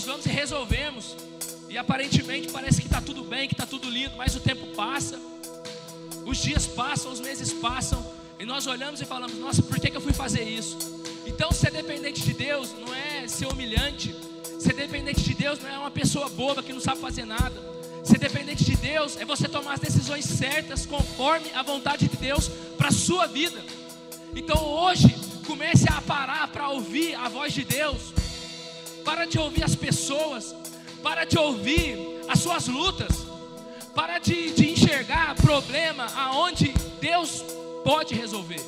nós vamos e resolvemos, e aparentemente parece que está tudo bem, que está tudo lindo, mas o tempo passa, os dias passam, os meses passam, e nós olhamos e falamos: Nossa, por que, que eu fui fazer isso? Então, ser dependente de Deus não é ser humilhante, ser dependente de Deus não é uma pessoa boba que não sabe fazer nada. Ser dependente de Deus é você tomar as decisões certas conforme a vontade de Deus para a sua vida. Então hoje, comece a parar para ouvir a voz de Deus. Para de ouvir as pessoas. Para de ouvir as suas lutas. Para de, de enxergar problema aonde Deus pode resolver.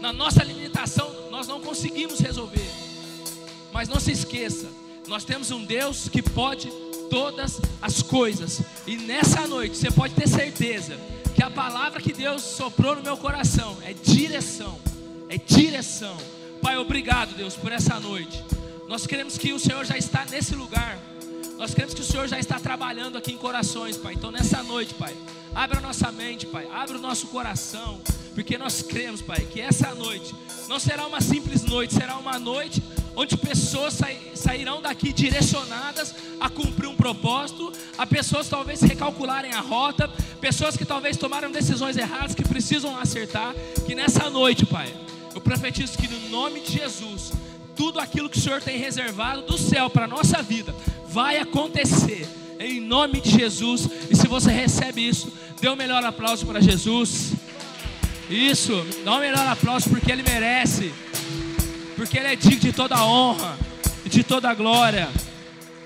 Na nossa limitação, nós não conseguimos resolver. Mas não se esqueça, nós temos um Deus que pode todas as coisas. E nessa noite você pode ter certeza que a palavra que Deus soprou no meu coração é direção. É direção. Pai, obrigado, Deus, por essa noite. Nós queremos que o Senhor já está nesse lugar. Nós queremos que o Senhor já está trabalhando aqui em corações, Pai. Então nessa noite, Pai, abra a nossa mente, Pai. Abra o nosso coração. Porque nós cremos, Pai, que essa noite não será uma simples noite, será uma noite onde pessoas sairão daqui direcionadas a cumprir um propósito, a pessoas talvez recalcularem a rota, pessoas que talvez tomaram decisões erradas que precisam acertar, que nessa noite, Pai, eu profetizo que no nome de Jesus, tudo aquilo que o Senhor tem reservado do céu para a nossa vida vai acontecer em nome de Jesus. E se você recebe isso, dê o um melhor aplauso para Jesus. Isso, dá o um melhor aplauso porque Ele merece porque Ele é digno de toda honra, e de toda glória,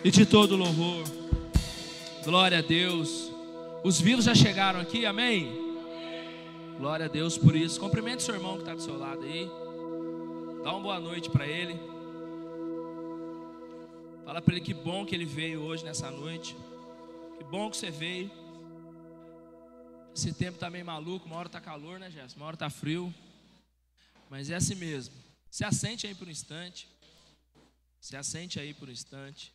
e de todo louvor. Glória a Deus. Os vivos já chegaram aqui, amém? Glória a Deus por isso. Cumprimente seu irmão que está do seu lado aí. Dá uma boa noite para ele. Fala para ele que bom que ele veio hoje nessa noite. Que bom que você veio. Esse tempo está meio maluco, uma hora está calor, né, Jéssica? Uma hora está frio. Mas é assim mesmo. Se assente aí por um instante. Se assente aí por um instante.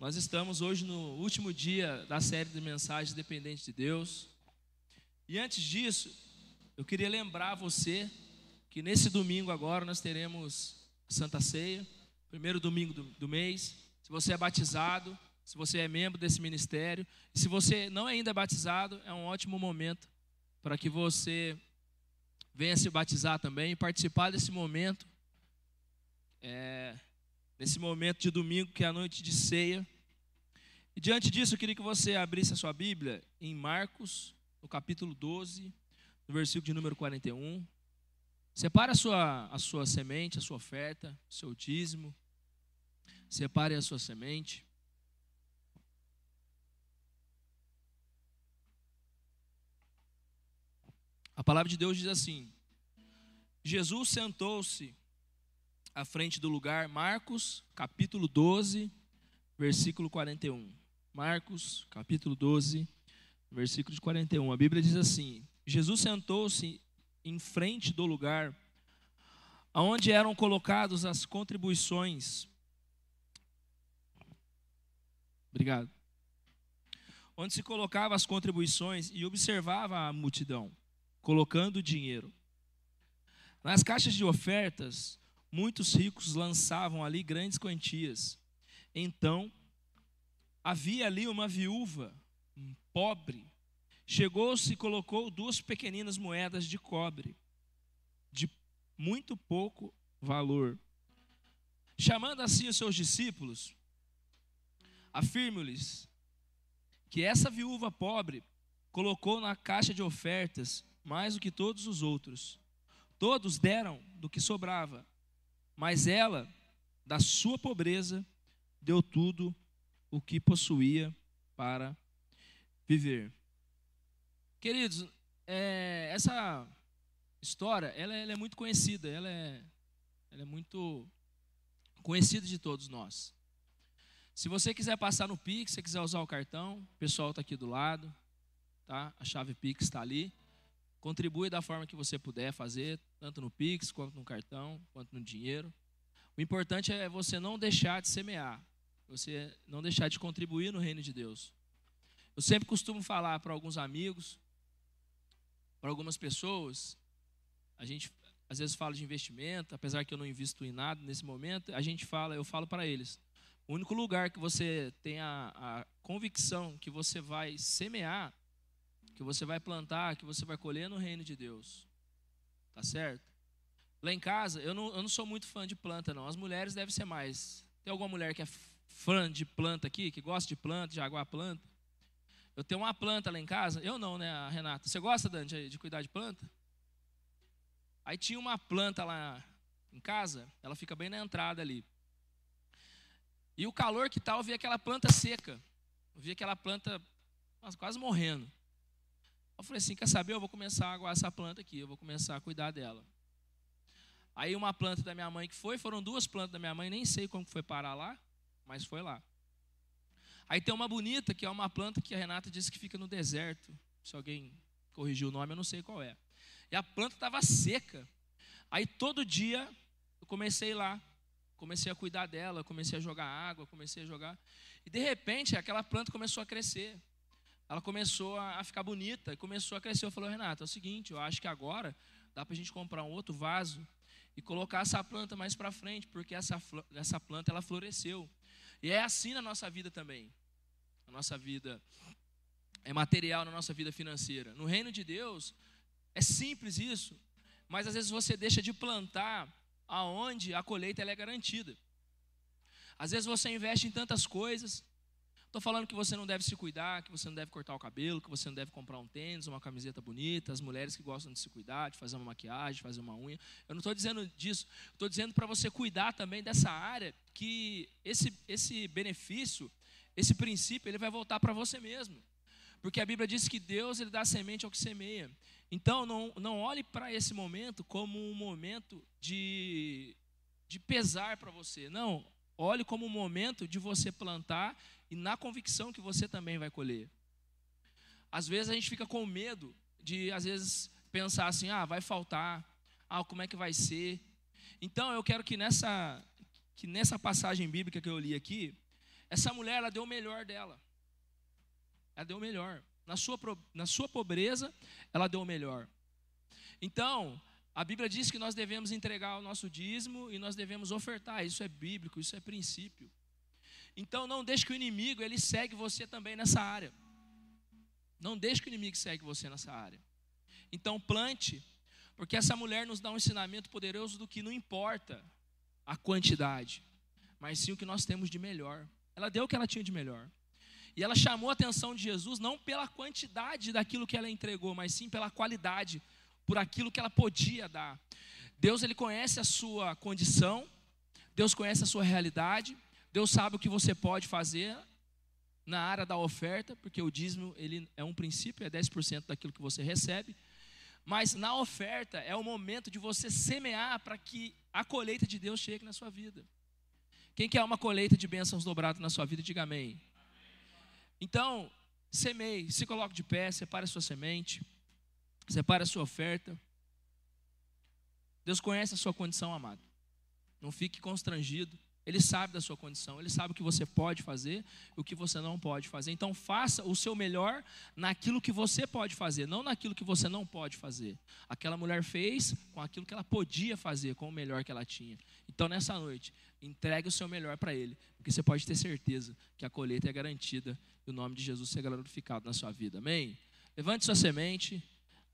Nós estamos hoje no último dia da série de mensagens dependentes de Deus. E antes disso, eu queria lembrar você que nesse domingo agora nós teremos Santa Ceia, primeiro domingo do, do mês. Se você é batizado, se você é membro desse ministério, e se você não ainda é batizado, é um ótimo momento para que você venha se batizar também e participar desse momento, é, nesse momento de domingo, que é a noite de ceia. E diante disso, eu queria que você abrisse a sua Bíblia em Marcos, no capítulo 12, no versículo de número 41. Separe a sua, a sua semente, a sua oferta, o seu dízimo. Separe a sua semente. A palavra de Deus diz assim: Jesus sentou-se à frente do lugar, Marcos, capítulo 12, versículo 41. Marcos, capítulo 12, versículo de 41. A Bíblia diz assim: Jesus sentou-se em frente do lugar onde eram colocadas as contribuições. Obrigado. Onde se colocava as contribuições e observava a multidão colocando dinheiro. Nas caixas de ofertas, muitos ricos lançavam ali grandes quantias. Então, havia ali uma viúva pobre. Chegou-se e colocou duas pequeninas moedas de cobre, de muito pouco valor. Chamando assim os seus discípulos, afirmo-lhes que essa viúva pobre colocou na caixa de ofertas mais do que todos os outros. Todos deram do que sobrava, mas ela, da sua pobreza, deu tudo o que possuía para viver. Queridos, é, essa história, ela, ela, é muito conhecida, ela é, ela é muito conhecida de todos nós. Se você quiser passar no Pix, se quiser usar o cartão, o pessoal está aqui do lado, tá? A chave Pix está ali. Contribui da forma que você puder fazer, tanto no Pix, quanto no cartão, quanto no dinheiro. O importante é você não deixar de semear, você não deixar de contribuir no reino de Deus. Eu sempre costumo falar para alguns amigos, para algumas pessoas, a gente às vezes fala de investimento, apesar que eu não invisto em nada nesse momento, a gente fala, eu falo para eles, o único lugar que você tem a, a convicção que você vai semear, que você vai plantar, que você vai colher no reino de Deus. Tá certo? Lá em casa, eu não, eu não sou muito fã de planta, não. As mulheres devem ser mais. Tem alguma mulher que é fã de planta aqui, que gosta de planta, de aguar planta? Eu tenho uma planta lá em casa. Eu não, né, Renata? Você gosta, Dante, de cuidar de planta? Aí tinha uma planta lá em casa, ela fica bem na entrada ali. E o calor que tal, tá, eu vi aquela planta seca. Eu vi aquela planta quase morrendo. Eu falei assim: quer saber? Eu vou começar a aguar essa planta aqui, eu vou começar a cuidar dela. Aí uma planta da minha mãe que foi, foram duas plantas da minha mãe, nem sei como foi parar lá, mas foi lá. Aí tem uma bonita, que é uma planta que a Renata disse que fica no deserto. Se alguém corrigiu o nome, eu não sei qual é. E a planta estava seca. Aí todo dia eu comecei lá comecei a cuidar dela, comecei a jogar água, comecei a jogar. E de repente aquela planta começou a crescer. Ela começou a ficar bonita, começou a crescer. Eu falei, Renato, é o seguinte, eu acho que agora dá para a gente comprar um outro vaso e colocar essa planta mais para frente, porque essa, essa planta ela floresceu. E é assim na nossa vida também. Na nossa vida é material, na nossa vida financeira. No reino de Deus, é simples isso, mas às vezes você deixa de plantar aonde a colheita é garantida. Às vezes você investe em tantas coisas. Estou falando que você não deve se cuidar, que você não deve cortar o cabelo, que você não deve comprar um tênis, uma camiseta bonita. As mulheres que gostam de se cuidar, de fazer uma maquiagem, de fazer uma unha. Eu não estou dizendo disso. Estou dizendo para você cuidar também dessa área que esse, esse benefício, esse princípio, ele vai voltar para você mesmo. Porque a Bíblia diz que Deus ele dá semente ao que semeia. Então, não, não olhe para esse momento como um momento de, de pesar para você. Não, olhe como um momento de você plantar e na convicção que você também vai colher. Às vezes a gente fica com medo de, às vezes, pensar assim: ah, vai faltar, ah, como é que vai ser. Então, eu quero que nessa, que nessa passagem bíblica que eu li aqui, essa mulher, ela deu o melhor dela. Ela deu o melhor. Na sua, na sua pobreza, ela deu o melhor. Então, a Bíblia diz que nós devemos entregar o nosso dízimo e nós devemos ofertar. Isso é bíblico, isso é princípio. Então, não deixe que o inimigo ele segue você também nessa área. Não deixe que o inimigo segue você nessa área. Então, plante, porque essa mulher nos dá um ensinamento poderoso do que não importa a quantidade, mas sim o que nós temos de melhor. Ela deu o que ela tinha de melhor. E ela chamou a atenção de Jesus não pela quantidade daquilo que ela entregou, mas sim pela qualidade, por aquilo que ela podia dar. Deus ele conhece a sua condição, Deus conhece a sua realidade, Deus sabe o que você pode fazer na área da oferta, porque o dízimo ele é um princípio, é 10% daquilo que você recebe. Mas na oferta é o momento de você semear para que a colheita de Deus chegue na sua vida. Quem quer uma colheita de bênçãos dobradas na sua vida, diga amém. Então, semeie, se coloque de pé, separe a sua semente, separe a sua oferta. Deus conhece a sua condição, amado. Não fique constrangido. Ele sabe da sua condição, ele sabe o que você pode fazer e o que você não pode fazer. Então, faça o seu melhor naquilo que você pode fazer, não naquilo que você não pode fazer. Aquela mulher fez com aquilo que ela podia fazer, com o melhor que ela tinha. Então, nessa noite, entregue o seu melhor para ele, porque você pode ter certeza que a colheita é garantida e o nome de Jesus será glorificado na sua vida. Amém? Levante sua semente,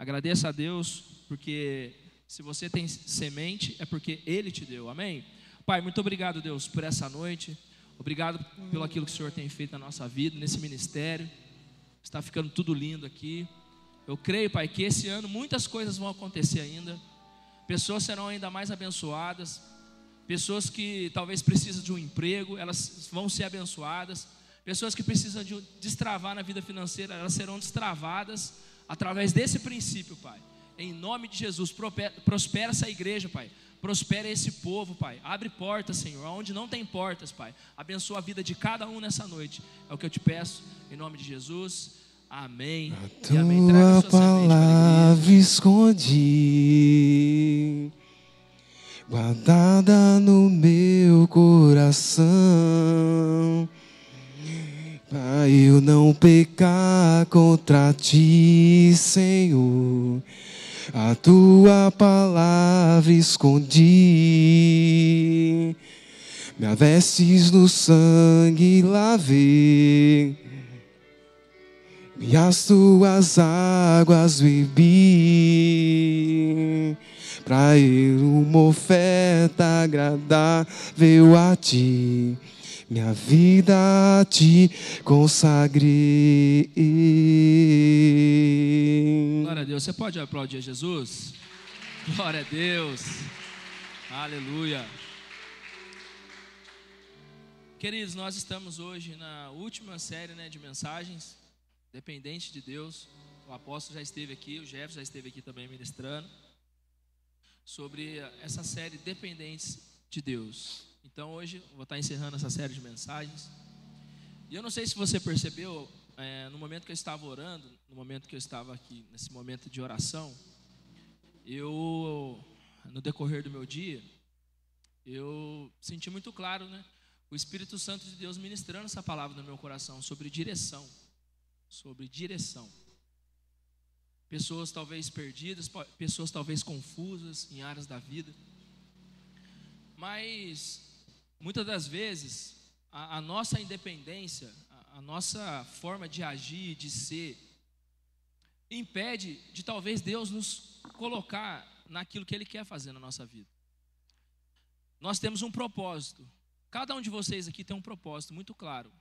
agradeça a Deus, porque se você tem semente, é porque Ele te deu. Amém? Pai, muito obrigado, Deus, por essa noite. Obrigado pelo aquilo que o Senhor tem feito na nossa vida, nesse ministério. Está ficando tudo lindo aqui. Eu creio, Pai, que esse ano muitas coisas vão acontecer ainda. Pessoas serão ainda mais abençoadas. Pessoas que talvez precisam de um emprego, elas vão ser abençoadas. Pessoas que precisam de destravar na vida financeira, elas serão destravadas através desse princípio, Pai. Em nome de Jesus, prospera essa igreja, Pai. Prospera esse povo, Pai. Abre portas, Senhor, onde não tem portas, Pai. Abençoa a vida de cada um nessa noite. É o que eu te peço, em nome de Jesus. Amém. A tua amém. Palavra escondi, guardada no meu coração, para eu não pecar contra ti, Senhor a tua palavra escondi. Me vestes no sangue lavei, e as tuas águas bebi, para ir uma oferta agradável a ti. Minha vida ti consagrei. Glória a Deus. Você pode aplaudir Jesus? Glória a Deus. Aleluia. Queridos, nós estamos hoje na última série né, de mensagens, Dependente de Deus. O apóstolo já esteve aqui, o Jefferson já esteve aqui também ministrando, sobre essa série Dependentes de Deus. Então hoje vou estar encerrando essa série de mensagens. E eu não sei se você percebeu, é, no momento que eu estava orando, no momento que eu estava aqui, nesse momento de oração, eu, no decorrer do meu dia, eu senti muito claro, né? o Espírito Santo de Deus ministrando essa palavra no meu coração sobre direção. Sobre direção. Pessoas talvez perdidas, pessoas talvez confusas em áreas da vida. Mas, muitas das vezes, a, a nossa independência, a, a nossa forma de agir, de ser, impede de talvez Deus nos colocar naquilo que Ele quer fazer na nossa vida. Nós temos um propósito, Cada um de vocês aqui tem um propósito muito claro.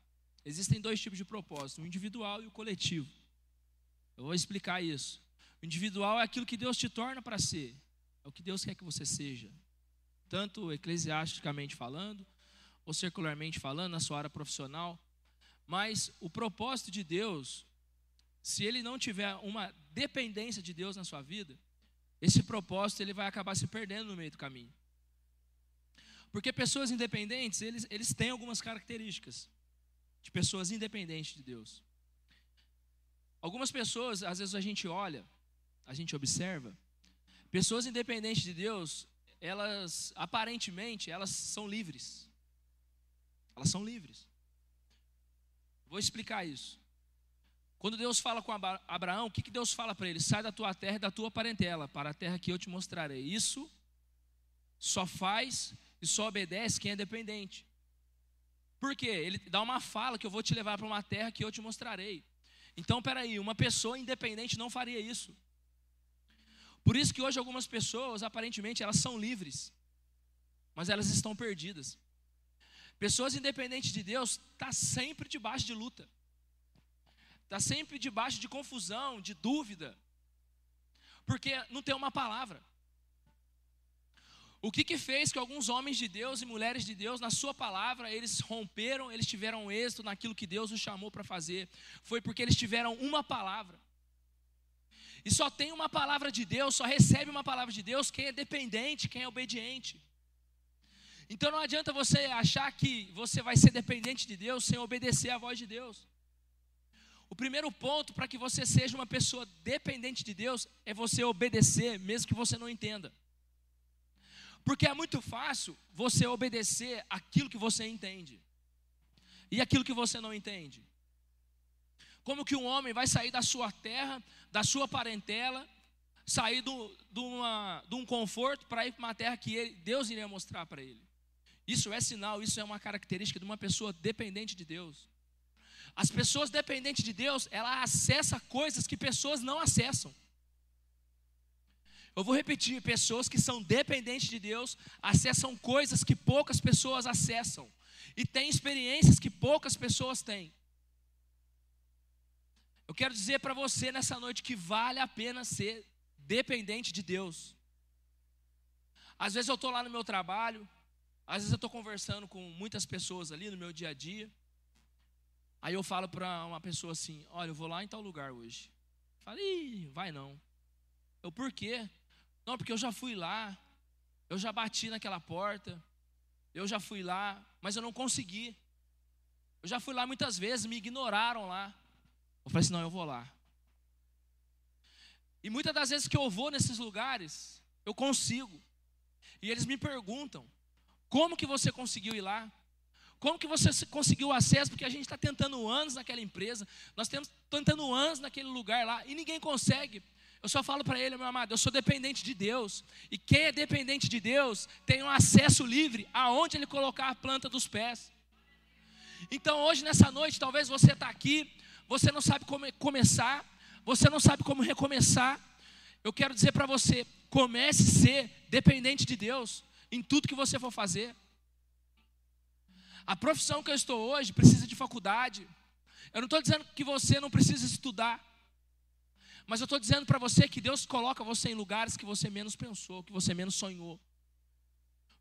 Existem dois tipos de propósito, o individual e o coletivo. Eu vou explicar isso. O individual é aquilo que Deus te torna para ser, é o que Deus quer que você seja, tanto eclesiasticamente falando, ou circularmente falando, na sua área profissional. Mas o propósito de Deus, se ele não tiver uma dependência de Deus na sua vida, esse propósito ele vai acabar se perdendo no meio do caminho. Porque pessoas independentes, eles, eles têm algumas características de pessoas independentes de Deus. Algumas pessoas, às vezes a gente olha, a gente observa, pessoas independentes de Deus, elas aparentemente elas são livres. Elas são livres. Vou explicar isso. Quando Deus fala com Abraão, o que, que Deus fala para ele? Sai da tua terra e da tua parentela, para a terra que eu te mostrarei. Isso só faz e só obedece quem é dependente. Por quê? Ele dá uma fala que eu vou te levar para uma terra que eu te mostrarei. Então, peraí, uma pessoa independente não faria isso. Por isso que hoje algumas pessoas, aparentemente, elas são livres, mas elas estão perdidas. Pessoas independentes de Deus está sempre debaixo de luta, está sempre debaixo de confusão, de dúvida, porque não tem uma palavra. O que, que fez que alguns homens de Deus e mulheres de Deus, na sua palavra, eles romperam, eles tiveram êxito naquilo que Deus os chamou para fazer? Foi porque eles tiveram uma palavra. E só tem uma palavra de Deus, só recebe uma palavra de Deus quem é dependente, quem é obediente. Então não adianta você achar que você vai ser dependente de Deus sem obedecer à voz de Deus. O primeiro ponto para que você seja uma pessoa dependente de Deus é você obedecer, mesmo que você não entenda. Porque é muito fácil você obedecer aquilo que você entende e aquilo que você não entende. Como que um homem vai sair da sua terra, da sua parentela, sair do, de, uma, de um conforto para ir para uma terra que ele, Deus iria mostrar para ele? Isso é sinal, isso é uma característica de uma pessoa dependente de Deus. As pessoas dependentes de Deus, ela acessa coisas que pessoas não acessam. Eu vou repetir: pessoas que são dependentes de Deus acessam coisas que poucas pessoas acessam, e têm experiências que poucas pessoas têm. Eu quero dizer para você nessa noite que vale a pena ser dependente de Deus. Às vezes eu estou lá no meu trabalho, às vezes eu estou conversando com muitas pessoas ali no meu dia a dia. Aí eu falo para uma pessoa assim: Olha, eu vou lá em tal lugar hoje. Fala, Ih, vai não. Eu, por quê? Não, porque eu já fui lá, eu já bati naquela porta, eu já fui lá, mas eu não consegui. Eu já fui lá muitas vezes, me ignoraram lá. Eu falei assim: não, eu vou lá. E muitas das vezes que eu vou nesses lugares, eu consigo. E eles me perguntam: como que você conseguiu ir lá? Como que você conseguiu acesso? Porque a gente está tentando anos naquela empresa, nós temos tentando anos naquele lugar lá e ninguém consegue. Eu só falo para ele, meu amado, eu sou dependente de Deus. E quem é dependente de Deus tem um acesso livre aonde ele colocar a planta dos pés. Então hoje, nessa noite, talvez você está aqui, você não sabe como começar, você não sabe como recomeçar. Eu quero dizer para você, comece a ser dependente de Deus em tudo que você for fazer. A profissão que eu estou hoje precisa de faculdade. Eu não estou dizendo que você não precisa estudar. Mas eu estou dizendo para você que Deus coloca você em lugares que você menos pensou, que você menos sonhou.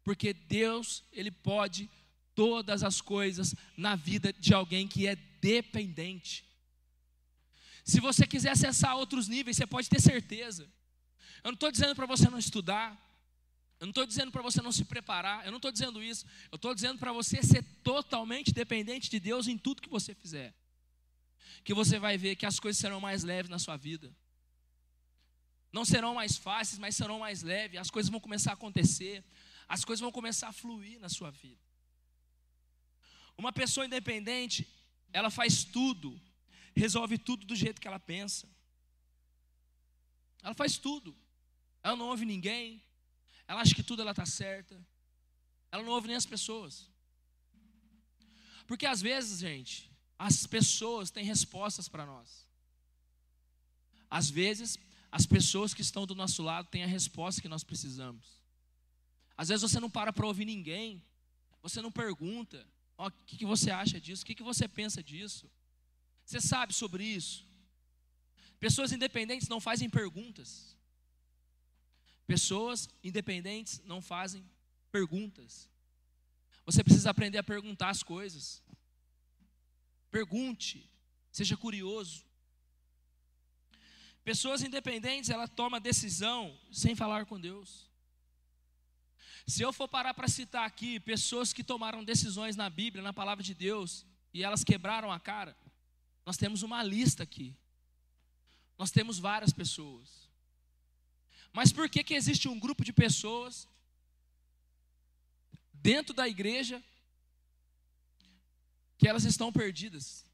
Porque Deus, Ele pode todas as coisas na vida de alguém que é dependente. Se você quiser acessar outros níveis, você pode ter certeza. Eu não estou dizendo para você não estudar. Eu não estou dizendo para você não se preparar. Eu não estou dizendo isso. Eu estou dizendo para você ser totalmente dependente de Deus em tudo que você fizer que você vai ver que as coisas serão mais leves na sua vida. Não serão mais fáceis, mas serão mais leves. As coisas vão começar a acontecer. As coisas vão começar a fluir na sua vida. Uma pessoa independente, ela faz tudo, resolve tudo do jeito que ela pensa. Ela faz tudo. Ela não ouve ninguém. Ela acha que tudo ela está certa. Ela não ouve nem as pessoas. Porque às vezes, gente, as pessoas têm respostas para nós. Às vezes, as pessoas que estão do nosso lado têm a resposta que nós precisamos. Às vezes você não para para ouvir ninguém, você não pergunta, o que, que você acha disso, o que, que você pensa disso, você sabe sobre isso. Pessoas independentes não fazem perguntas. Pessoas independentes não fazem perguntas. Você precisa aprender a perguntar as coisas. Pergunte, seja curioso. Pessoas independentes, ela toma decisão sem falar com Deus. Se eu for parar para citar aqui pessoas que tomaram decisões na Bíblia, na palavra de Deus, e elas quebraram a cara, nós temos uma lista aqui. Nós temos várias pessoas. Mas por que, que existe um grupo de pessoas dentro da igreja que elas estão perdidas,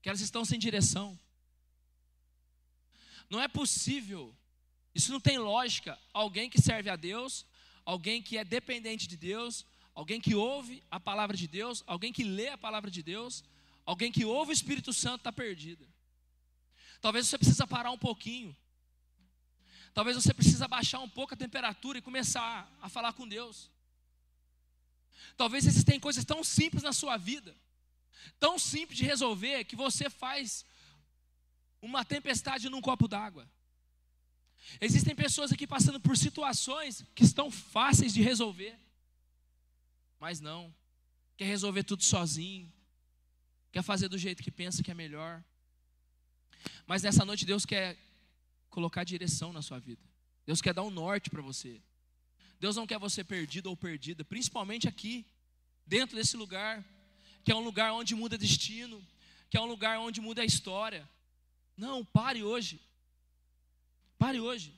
que elas estão sem direção. Não é possível, isso não tem lógica. Alguém que serve a Deus, alguém que é dependente de Deus, alguém que ouve a palavra de Deus, alguém que lê a palavra de Deus, alguém que ouve o Espírito Santo está perdida. Talvez você precisa parar um pouquinho. Talvez você precisa baixar um pouco a temperatura e começar a falar com Deus. Talvez existem coisas tão simples na sua vida, tão simples de resolver, que você faz uma tempestade num copo d'água. Existem pessoas aqui passando por situações que estão fáceis de resolver, mas não, quer resolver tudo sozinho, quer fazer do jeito que pensa que é melhor. Mas nessa noite Deus quer colocar direção na sua vida. Deus quer dar um norte para você. Deus não quer você perdido ou perdida, principalmente aqui, dentro desse lugar, que é um lugar onde muda destino, que é um lugar onde muda a história. Não, pare hoje. Pare hoje.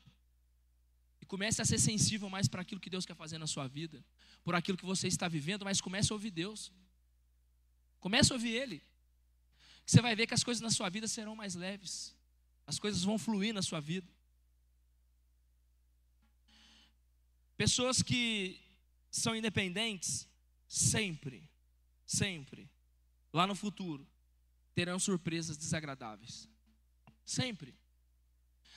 E comece a ser sensível mais para aquilo que Deus quer fazer na sua vida, por aquilo que você está vivendo, mas comece a ouvir Deus. Comece a ouvir Ele. Você vai ver que as coisas na sua vida serão mais leves. As coisas vão fluir na sua vida. Pessoas que são independentes, sempre, sempre, lá no futuro, terão surpresas desagradáveis. Sempre.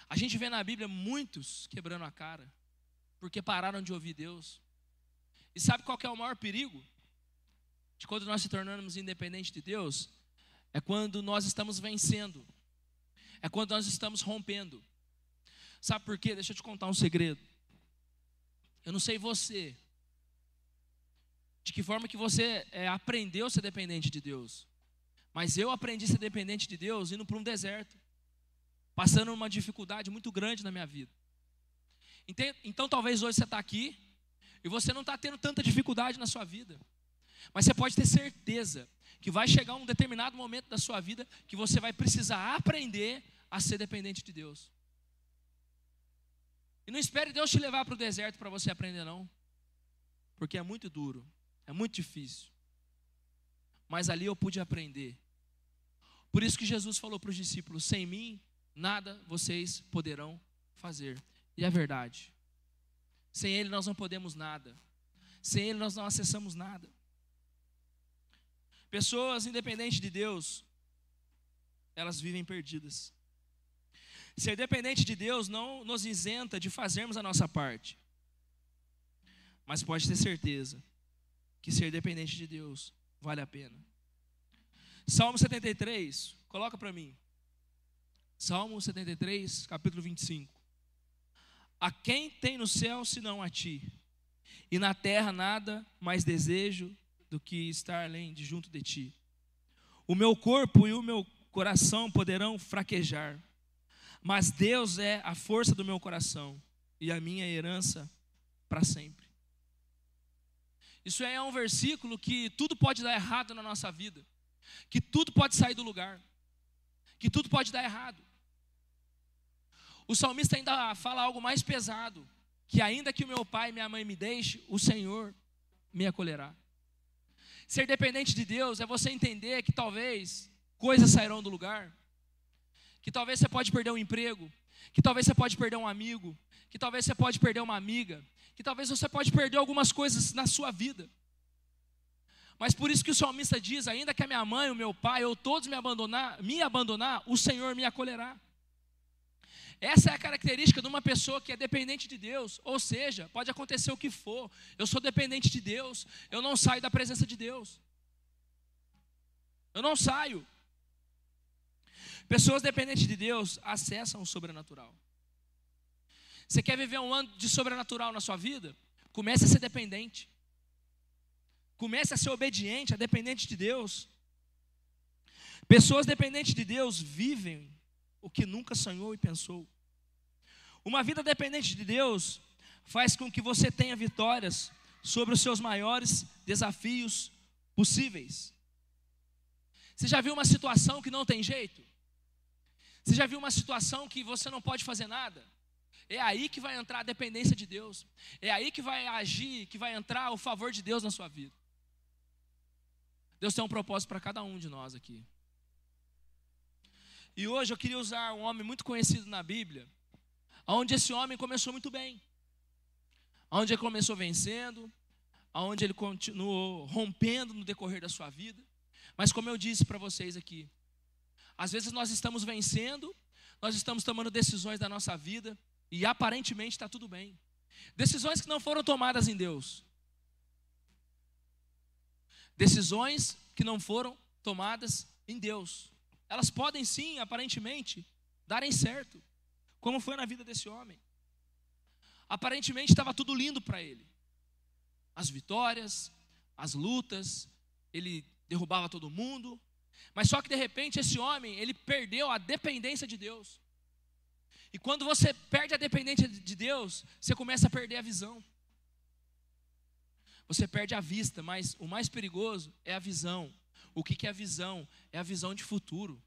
A gente vê na Bíblia muitos quebrando a cara, porque pararam de ouvir Deus. E sabe qual é o maior perigo? De quando nós se tornamos independentes de Deus? É quando nós estamos vencendo. É quando nós estamos rompendo. Sabe por quê? Deixa eu te contar um segredo. Eu não sei você, de que forma que você é, aprendeu a ser dependente de Deus. Mas eu aprendi a ser dependente de Deus indo para um deserto, passando uma dificuldade muito grande na minha vida. Então, talvez hoje você está aqui e você não está tendo tanta dificuldade na sua vida. Mas você pode ter certeza que vai chegar um determinado momento da sua vida que você vai precisar aprender a ser dependente de Deus. E não espere Deus te levar para o deserto para você aprender, não. Porque é muito duro, é muito difícil. Mas ali eu pude aprender. Por isso que Jesus falou para os discípulos: sem mim, nada vocês poderão fazer. E é verdade. Sem Ele nós não podemos nada. Sem Ele nós não acessamos nada. Pessoas independentes de Deus, elas vivem perdidas. Ser dependente de Deus não nos isenta de fazermos a nossa parte. Mas pode ter certeza que ser dependente de Deus vale a pena. Salmo 73, coloca para mim. Salmo 73, capítulo 25. A quem tem no céu senão a ti? E na terra nada mais desejo do que estar além de junto de ti. O meu corpo e o meu coração poderão fraquejar, mas Deus é a força do meu coração e a minha herança para sempre. Isso é um versículo que tudo pode dar errado na nossa vida, que tudo pode sair do lugar, que tudo pode dar errado. O salmista ainda fala algo mais pesado, que ainda que o meu pai e minha mãe me deixem, o Senhor me acolherá. Ser dependente de Deus é você entender que talvez coisas sairão do lugar, que talvez você pode perder um emprego, que talvez você pode perder um amigo, que talvez você pode perder uma amiga, que talvez você pode perder algumas coisas na sua vida. Mas por isso que o salmista diz: ainda que a minha mãe, o meu pai ou todos me abandonar, me abandonar, o Senhor me acolherá. Essa é a característica de uma pessoa que é dependente de Deus. Ou seja, pode acontecer o que for. Eu sou dependente de Deus. Eu não saio da presença de Deus. Eu não saio. Pessoas dependentes de Deus acessam o sobrenatural. Você quer viver um ano de sobrenatural na sua vida? Comece a ser dependente. Comece a ser obediente, a dependente de Deus. Pessoas dependentes de Deus vivem o que nunca sonhou e pensou. Uma vida dependente de Deus faz com que você tenha vitórias sobre os seus maiores desafios possíveis. Você já viu uma situação que não tem jeito? Você já viu uma situação que você não pode fazer nada? É aí que vai entrar a dependência de Deus. É aí que vai agir, que vai entrar o favor de Deus na sua vida. Deus tem um propósito para cada um de nós aqui. E hoje eu queria usar um homem muito conhecido na Bíblia, onde esse homem começou muito bem, onde ele começou vencendo, onde ele continuou rompendo no decorrer da sua vida. Mas como eu disse para vocês aqui, às vezes nós estamos vencendo, nós estamos tomando decisões da nossa vida e aparentemente está tudo bem. Decisões que não foram tomadas em Deus. Decisões que não foram tomadas em Deus elas podem sim, aparentemente, darem certo, como foi na vida desse homem. Aparentemente estava tudo lindo para ele. As vitórias, as lutas, ele derrubava todo mundo, mas só que de repente esse homem, ele perdeu a dependência de Deus. E quando você perde a dependência de Deus, você começa a perder a visão. Você perde a vista, mas o mais perigoso é a visão. O que, é a visão? É a visão de futuro.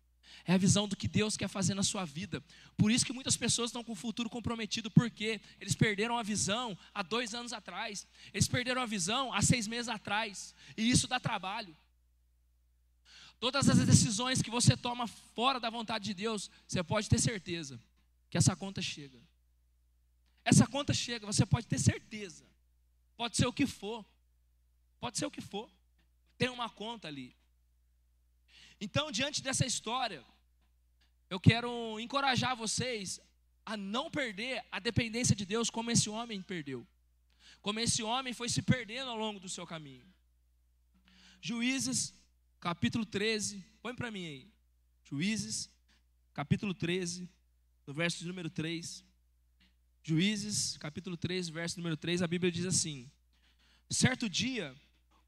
É a visão do que Deus quer fazer na sua vida. Por isso que muitas pessoas estão com o futuro comprometido, porque eles perderam a visão há dois anos atrás, eles perderam a visão há seis meses atrás, e isso dá trabalho. Todas as decisões que você toma fora da vontade de Deus, você pode ter certeza que essa conta chega. Essa conta chega, você pode ter certeza. Pode ser o que for. Pode ser o que for. Tem uma conta ali. Então, diante dessa história, eu quero encorajar vocês a não perder a dependência de Deus como esse homem perdeu. Como esse homem foi se perdendo ao longo do seu caminho. Juízes, capítulo 13, põe para mim aí. Juízes, capítulo 13, no verso número 3. Juízes, capítulo 13, verso número 3, a Bíblia diz assim: Certo dia,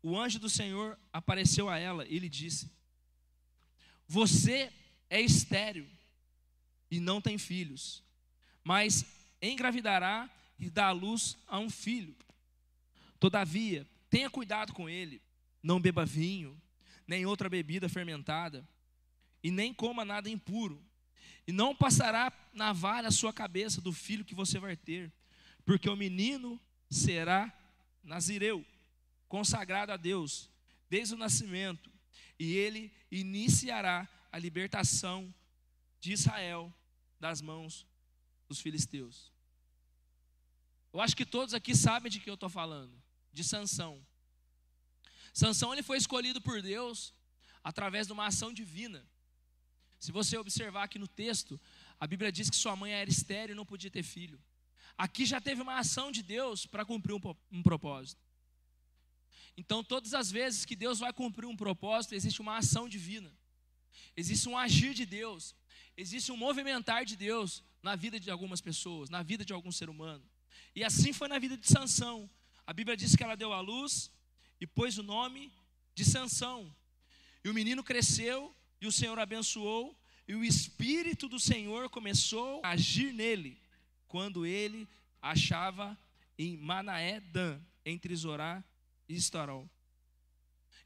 o anjo do Senhor apareceu a ela e lhe disse: você é estéril e não tem filhos, mas engravidará e dá à luz a um filho. Todavia, tenha cuidado com ele, não beba vinho, nem outra bebida fermentada, e nem coma nada impuro, e não passará navalha a sua cabeça do filho que você vai ter, porque o menino será nazireu, consagrado a Deus, desde o nascimento, e ele iniciará a libertação de Israel das mãos dos filisteus. Eu acho que todos aqui sabem de que eu estou falando, de Sansão. Sansão ele foi escolhido por Deus através de uma ação divina. Se você observar aqui no texto, a Bíblia diz que sua mãe era estéril e não podia ter filho. Aqui já teve uma ação de Deus para cumprir um, um propósito. Então, todas as vezes que Deus vai cumprir um propósito, existe uma ação divina, existe um agir de Deus, existe um movimentar de Deus na vida de algumas pessoas, na vida de algum ser humano. E assim foi na vida de Sansão. A Bíblia diz que ela deu à luz e pôs o nome de Sansão. E o menino cresceu e o Senhor abençoou e o espírito do Senhor começou a agir nele quando ele achava em Manaé Dan, entre Zorá e Estorol.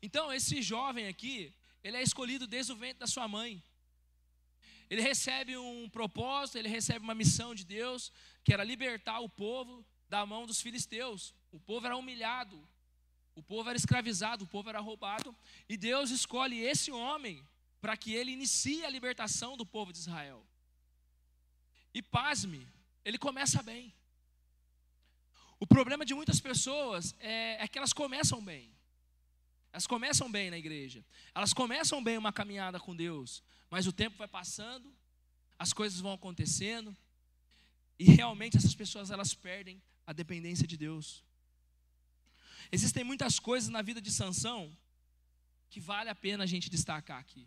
Então, esse jovem aqui, ele é escolhido desde o ventre da sua mãe. Ele recebe um propósito, ele recebe uma missão de Deus, que era libertar o povo da mão dos filisteus. O povo era humilhado, o povo era escravizado, o povo era roubado, e Deus escolhe esse homem para que ele inicie a libertação do povo de Israel. E pasme, ele começa bem. O problema de muitas pessoas é, é, que elas começam bem. Elas começam bem na igreja. Elas começam bem uma caminhada com Deus. Mas o tempo vai passando, as coisas vão acontecendo. E realmente essas pessoas elas perdem a dependência de Deus. Existem muitas coisas na vida de Sansão que vale a pena a gente destacar aqui.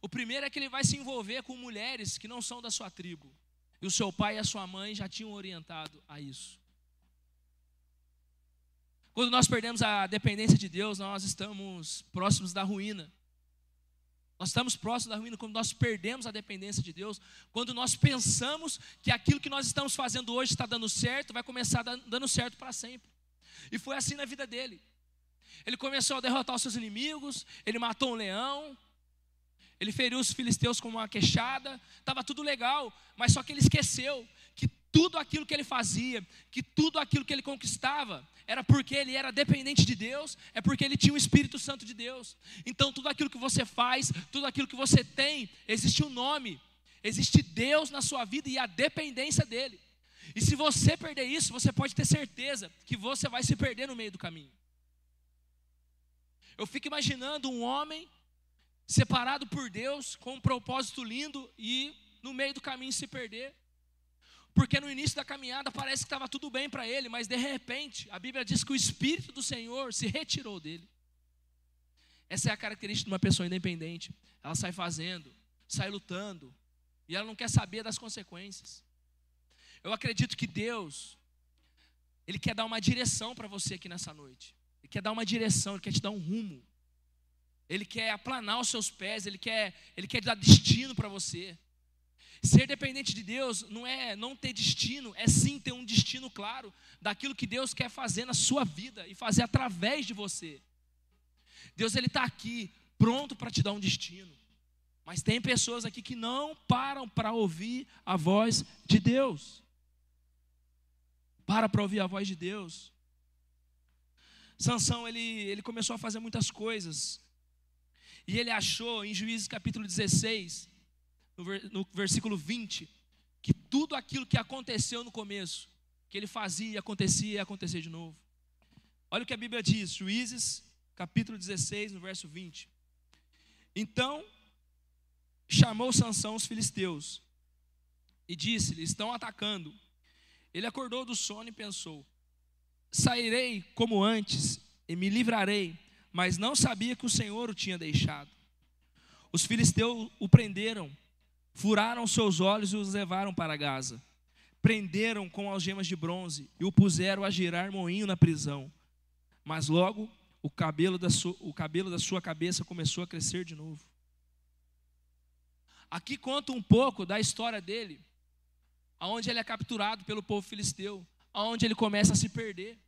O primeiro é que ele vai se envolver com mulheres que não são da sua tribo. E o seu pai e a sua mãe já tinham orientado a isso. Quando nós perdemos a dependência de Deus, nós estamos próximos da ruína. Nós estamos próximos da ruína quando nós perdemos a dependência de Deus, quando nós pensamos que aquilo que nós estamos fazendo hoje está dando certo, vai começar dando certo para sempre. E foi assim na vida dele. Ele começou a derrotar os seus inimigos, ele matou um leão, ele feriu os filisteus com uma queixada, estava tudo legal, mas só que ele esqueceu que tudo aquilo que ele fazia, que tudo aquilo que ele conquistava, era porque ele era dependente de Deus, é porque ele tinha o Espírito Santo de Deus. Então, tudo aquilo que você faz, tudo aquilo que você tem, existe um nome, existe Deus na sua vida e a dependência dele. E se você perder isso, você pode ter certeza que você vai se perder no meio do caminho. Eu fico imaginando um homem separado por Deus, com um propósito lindo e no meio do caminho se perder. Porque no início da caminhada parece que estava tudo bem para ele, mas de repente a Bíblia diz que o Espírito do Senhor se retirou dele. Essa é a característica de uma pessoa independente. Ela sai fazendo, sai lutando, e ela não quer saber das consequências. Eu acredito que Deus, Ele quer dar uma direção para você aqui nessa noite. Ele quer dar uma direção, Ele quer te dar um rumo. Ele quer aplanar os seus pés, Ele quer, ele quer dar destino para você. Ser dependente de Deus não é não ter destino, é sim ter um destino claro daquilo que Deus quer fazer na sua vida e fazer através de você. Deus ele está aqui pronto para te dar um destino. Mas tem pessoas aqui que não param para ouvir a voz de Deus. Para para ouvir a voz de Deus. Sansão ele, ele começou a fazer muitas coisas. E ele achou em Juízes capítulo 16 no versículo 20, que tudo aquilo que aconteceu no começo, que ele fazia, acontecia e acontecer de novo. Olha o que a Bíblia diz, Juízes, capítulo 16, no verso 20. Então chamou Sansão os filisteus e disse-lhe: Estão atacando. Ele acordou do sono e pensou: Sairei como antes e me livrarei, mas não sabia que o Senhor o tinha deixado. Os filisteus o prenderam Furaram seus olhos e os levaram para Gaza. Prenderam com algemas de bronze e o puseram a girar moinho na prisão. Mas logo o cabelo da sua, o cabelo da sua cabeça começou a crescer de novo. Aqui conta um pouco da história dele, aonde ele é capturado pelo povo filisteu, aonde ele começa a se perder.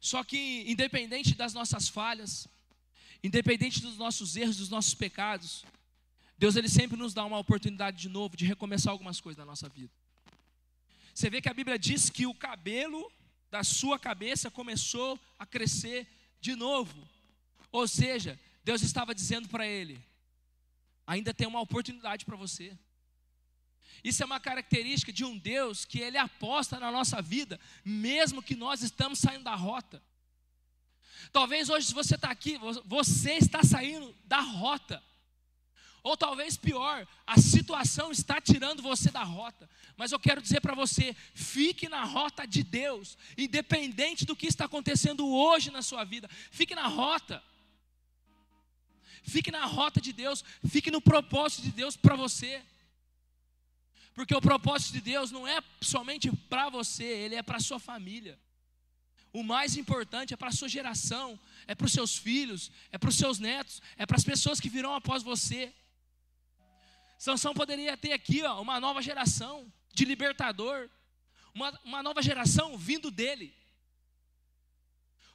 Só que independente das nossas falhas, independente dos nossos erros, dos nossos pecados, Deus ele sempre nos dá uma oportunidade de novo de recomeçar algumas coisas na nossa vida. Você vê que a Bíblia diz que o cabelo da sua cabeça começou a crescer de novo. Ou seja, Deus estava dizendo para ele: ainda tem uma oportunidade para você. Isso é uma característica de um Deus que ele aposta na nossa vida, mesmo que nós estamos saindo da rota. Talvez hoje, se você está aqui, você está saindo da rota. Ou talvez pior, a situação está tirando você da rota. Mas eu quero dizer para você: fique na rota de Deus, independente do que está acontecendo hoje na sua vida. Fique na rota. Fique na rota de Deus, fique no propósito de Deus para você. Porque o propósito de Deus não é somente para você, ele é para sua família. O mais importante é para a sua geração, é para os seus filhos, é para os seus netos, é para as pessoas que virão após você. Sansão poderia ter aqui ó, uma nova geração de libertador, uma, uma nova geração vindo dele.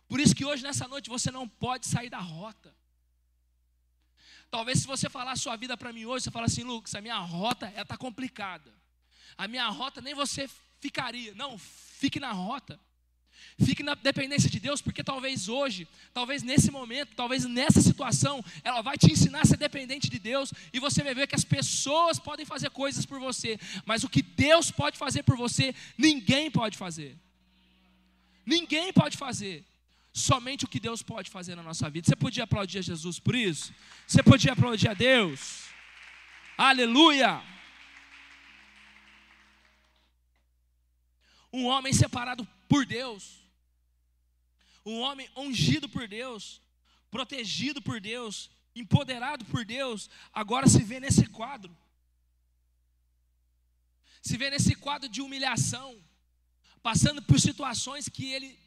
Por isso que hoje, nessa noite, você não pode sair da rota. Talvez se você falar a sua vida para mim hoje, você fala assim, Lucas, a minha rota está complicada. A minha rota nem você ficaria. Não, fique na rota. Fique na dependência de Deus, porque talvez hoje, talvez nesse momento, talvez nessa situação, ela vai te ensinar a ser dependente de Deus e você vai ver que as pessoas podem fazer coisas por você, mas o que Deus pode fazer por você, ninguém pode fazer. Ninguém pode fazer. Somente o que Deus pode fazer na nossa vida. Você podia aplaudir a Jesus por isso? Você podia aplaudir a Deus? Aleluia! Um homem separado por Deus um homem ungido por Deus, protegido por Deus, empoderado por Deus, agora se vê nesse quadro. Se vê nesse quadro de humilhação, passando por situações que ele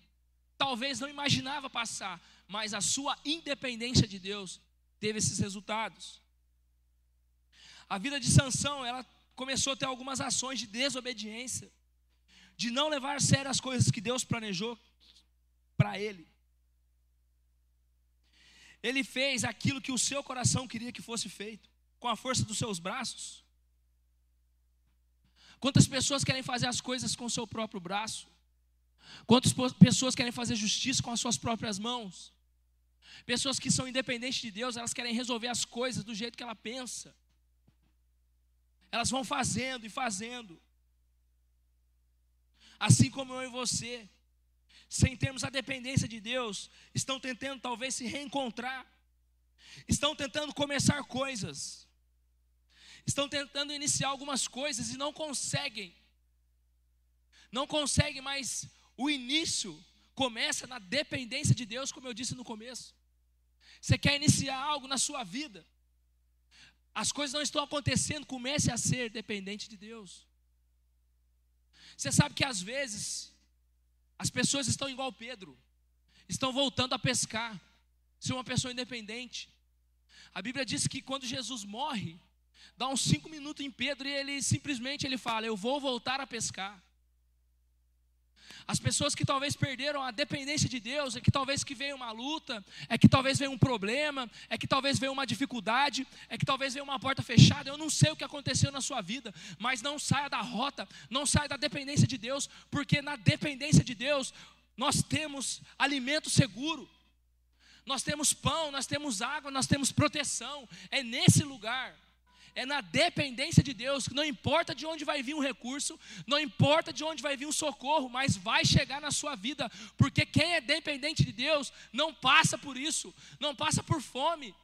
talvez não imaginava passar, mas a sua independência de Deus teve esses resultados. A vida de Sansão, ela começou a ter algumas ações de desobediência, de não levar a sério as coisas que Deus planejou para ele. Ele fez aquilo que o seu coração queria que fosse feito, com a força dos seus braços. Quantas pessoas querem fazer as coisas com o seu próprio braço? Quantas pessoas querem fazer justiça com as suas próprias mãos? Pessoas que são independentes de Deus, elas querem resolver as coisas do jeito que ela pensa. Elas vão fazendo e fazendo. Assim como eu e você. Sem termos a dependência de Deus, estão tentando talvez se reencontrar, estão tentando começar coisas, estão tentando iniciar algumas coisas e não conseguem, não conseguem, mas o início começa na dependência de Deus, como eu disse no começo. Você quer iniciar algo na sua vida, as coisas não estão acontecendo, comece a ser dependente de Deus. Você sabe que às vezes as pessoas estão igual Pedro, estão voltando a pescar, ser uma pessoa independente. A Bíblia diz que quando Jesus morre, dá uns cinco minutos em Pedro e ele simplesmente ele fala: Eu vou voltar a pescar. As pessoas que talvez perderam a dependência de Deus, é que talvez que veio uma luta, é que talvez veio um problema, é que talvez veio uma dificuldade, é que talvez veio uma porta fechada. Eu não sei o que aconteceu na sua vida, mas não saia da rota, não saia da dependência de Deus, porque na dependência de Deus nós temos alimento seguro. Nós temos pão, nós temos água, nós temos proteção. É nesse lugar é na dependência de Deus, que não importa de onde vai vir um recurso, não importa de onde vai vir um socorro, mas vai chegar na sua vida, porque quem é dependente de Deus não passa por isso, não passa por fome.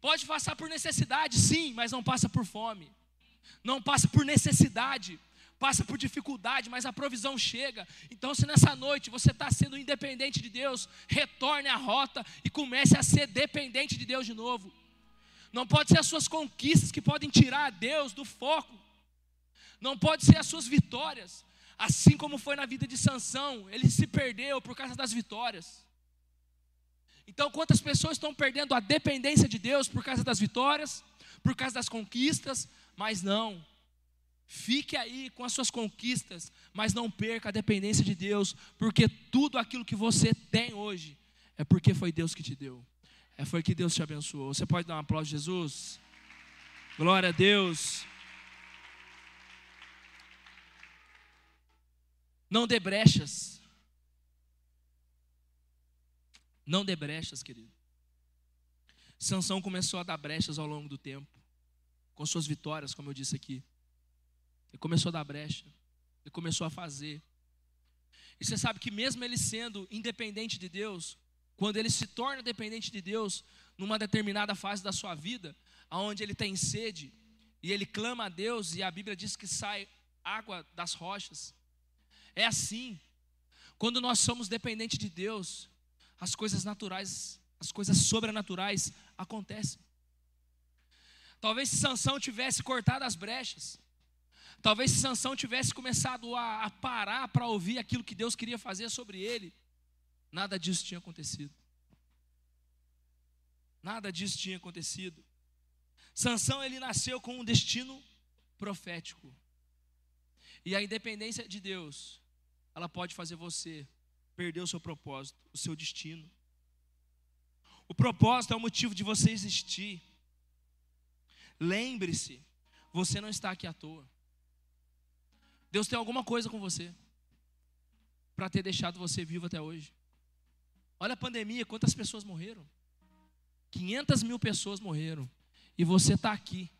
Pode passar por necessidade, sim, mas não passa por fome. Não passa por necessidade, passa por dificuldade, mas a provisão chega. Então, se nessa noite você está sendo independente de Deus, retorne à rota e comece a ser dependente de Deus de novo. Não pode ser as suas conquistas que podem tirar a Deus do foco. Não pode ser as suas vitórias. Assim como foi na vida de Sansão, ele se perdeu por causa das vitórias. Então, quantas pessoas estão perdendo a dependência de Deus por causa das vitórias, por causa das conquistas, mas não. Fique aí com as suas conquistas, mas não perca a dependência de Deus, porque tudo aquilo que você tem hoje é porque foi Deus que te deu. É, foi que Deus te abençoou. Você pode dar um aplauso Jesus? Glória a Deus. Não dê brechas. Não dê brechas, querido. Sansão começou a dar brechas ao longo do tempo, com suas vitórias, como eu disse aqui. Ele começou a dar brecha. Ele começou a fazer. E você sabe que mesmo ele sendo independente de Deus, quando ele se torna dependente de Deus numa determinada fase da sua vida, aonde ele tem sede e ele clama a Deus e a Bíblia diz que sai água das rochas. É assim. Quando nós somos dependentes de Deus, as coisas naturais, as coisas sobrenaturais acontecem. Talvez se Sansão tivesse cortado as brechas, talvez se Sansão tivesse começado a, a parar para ouvir aquilo que Deus queria fazer sobre ele, nada disso tinha acontecido. Nada disso tinha acontecido. Sansão ele nasceu com um destino profético. E a independência de Deus, ela pode fazer você perder o seu propósito, o seu destino. O propósito é o motivo de você existir. Lembre-se, você não está aqui à toa. Deus tem alguma coisa com você para ter deixado você vivo até hoje. Olha a pandemia, quantas pessoas morreram? 500 mil pessoas morreram. E você está aqui.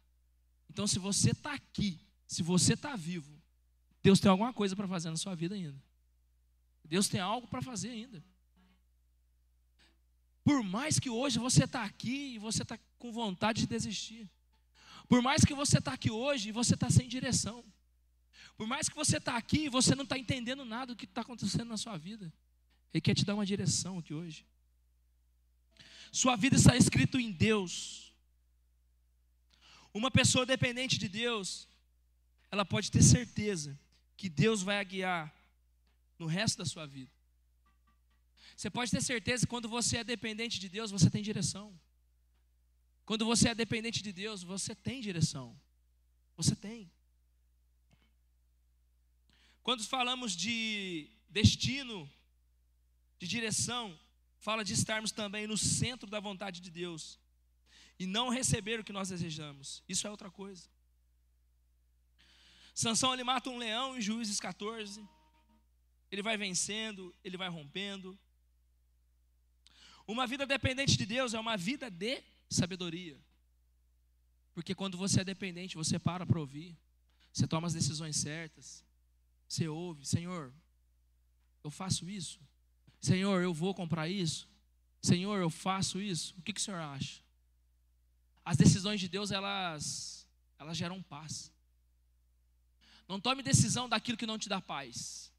Então, se você está aqui, se você está vivo, Deus tem alguma coisa para fazer na sua vida ainda. Deus tem algo para fazer ainda. Por mais que hoje você está aqui e você está com vontade de desistir. Por mais que você está aqui hoje e você está sem direção. Por mais que você está aqui e você não está entendendo nada do que está acontecendo na sua vida. Ele quer te dar uma direção aqui hoje. Sua vida está escrito em Deus. Uma pessoa dependente de Deus, ela pode ter certeza que Deus vai a guiar no resto da sua vida. Você pode ter certeza que quando você é dependente de Deus, você tem direção. Quando você é dependente de Deus, você tem direção. Você tem. Quando falamos de destino, de direção, fala de estarmos também no centro da vontade de Deus e não receber o que nós desejamos. Isso é outra coisa. Sansão ele mata um leão em Juízes 14. Ele vai vencendo, ele vai rompendo. Uma vida dependente de Deus é uma vida de sabedoria. Porque quando você é dependente, você para para ouvir. Você toma as decisões certas. Você ouve, Senhor, eu faço isso. Senhor, eu vou comprar isso. Senhor, eu faço isso. O que, que o Senhor acha? As decisões de Deus, elas, elas geram paz. Não tome decisão daquilo que não te dá paz.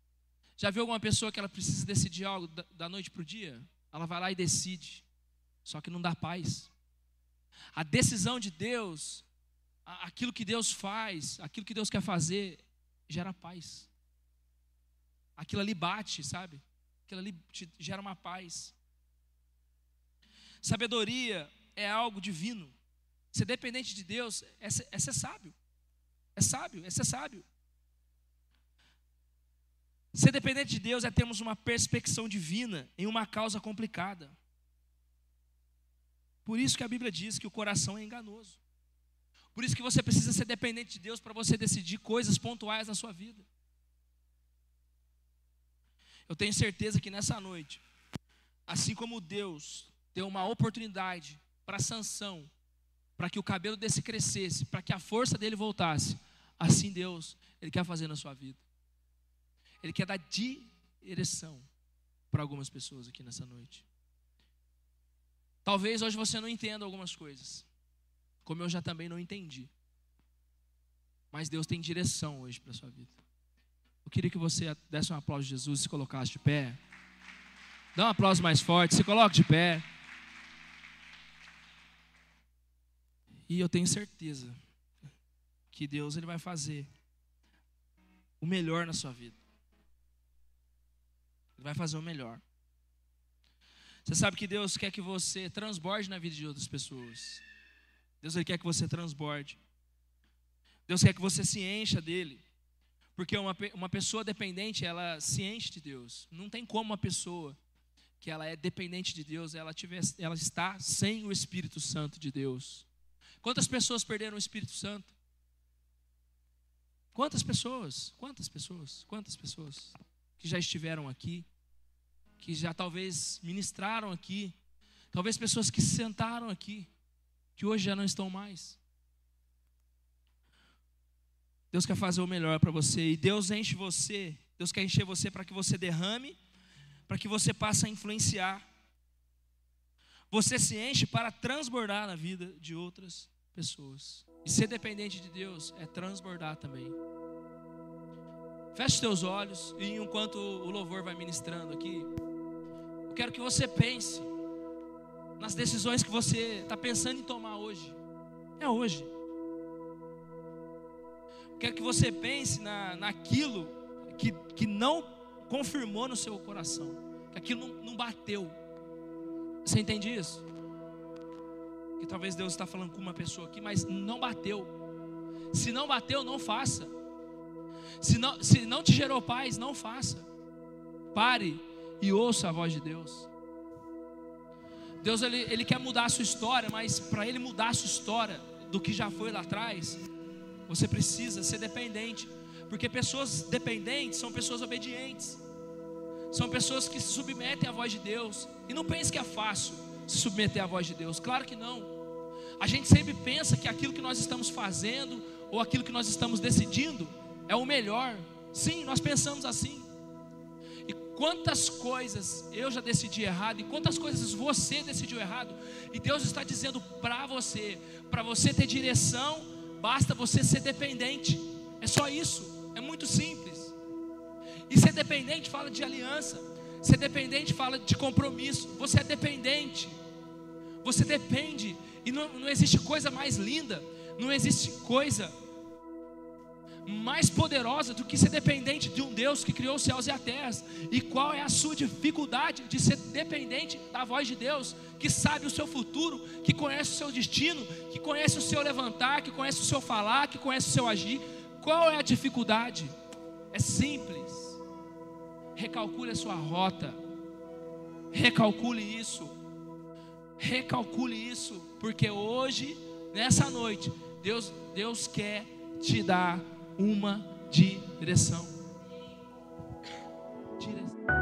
Já viu alguma pessoa que ela precisa decidir algo da, noite para o dia? Ela vai lá e decide. Só que não dá paz. A decisão de Deus, aquilo que Deus faz, aquilo que Deus quer fazer, gera paz. Aquilo ali bate, sabe? Aquilo ali te gera uma paz. Sabedoria é algo divino. Ser dependente de Deus é, é ser sábio. É sábio, é ser sábio. Ser dependente de Deus é termos uma perspecção divina em uma causa complicada. Por isso que a Bíblia diz que o coração é enganoso. Por isso que você precisa ser dependente de Deus para você decidir coisas pontuais na sua vida. Eu tenho certeza que nessa noite, assim como Deus deu uma oportunidade para Sansão, para que o cabelo desse crescesse, para que a força dele voltasse, assim Deus, ele quer fazer na sua vida. Ele quer dar direção para algumas pessoas aqui nessa noite. Talvez hoje você não entenda algumas coisas, como eu já também não entendi. Mas Deus tem direção hoje para sua vida. Eu queria que você desse um aplauso a Jesus e se colocasse de pé. Dá um aplauso mais forte, se coloque de pé. E eu tenho certeza que Deus ele vai fazer o melhor na sua vida. Ele vai fazer o melhor. Você sabe que Deus quer que você transborde na vida de outras pessoas. Deus ele quer que você transborde. Deus quer que você se encha dele. Porque uma, uma pessoa dependente, ela se enche de Deus. Não tem como uma pessoa que ela é dependente de Deus, ela, tiver, ela está sem o Espírito Santo de Deus. Quantas pessoas perderam o Espírito Santo? Quantas pessoas? Quantas pessoas? Quantas pessoas que já estiveram aqui, que já talvez ministraram aqui, talvez pessoas que sentaram aqui, que hoje já não estão mais. Deus quer fazer o melhor para você e Deus enche você. Deus quer encher você para que você derrame, para que você passe a influenciar. Você se enche para transbordar na vida de outras pessoas. E ser dependente de Deus é transbordar também. Feche teus olhos e enquanto o louvor vai ministrando aqui, eu quero que você pense nas decisões que você está pensando em tomar hoje. É hoje. Quero que você pense na, naquilo que, que não confirmou no seu coração, que aquilo não, não bateu. Você entende isso? Que talvez Deus está falando com uma pessoa aqui, mas não bateu. Se não bateu, não faça. Se não, se não te gerou paz, não faça. Pare e ouça a voz de Deus. Deus ele, ele quer mudar a sua história, mas para ele mudar a sua história do que já foi lá atrás, você precisa ser dependente, porque pessoas dependentes são pessoas obedientes, são pessoas que se submetem à voz de Deus, e não pense que é fácil se submeter à voz de Deus, claro que não. A gente sempre pensa que aquilo que nós estamos fazendo, ou aquilo que nós estamos decidindo, é o melhor. Sim, nós pensamos assim. E quantas coisas eu já decidi errado, e quantas coisas você decidiu errado, e Deus está dizendo para você, para você ter direção, basta você ser dependente. É só isso, é muito simples. E ser dependente fala de aliança, ser dependente fala de compromisso. Você é dependente, você depende, e não, não existe coisa mais linda, não existe coisa mais poderosa do que ser dependente de um Deus que criou os céus e a terra. E qual é a sua dificuldade de ser dependente da voz de Deus, que sabe o seu futuro, que conhece o seu destino, que conhece o seu levantar, que conhece o seu falar, que conhece o seu agir? Qual é a dificuldade? É simples. Recalcule a sua rota. Recalcule isso. Recalcule isso, porque hoje, nessa noite, Deus, Deus quer te dar uma direção. Direção.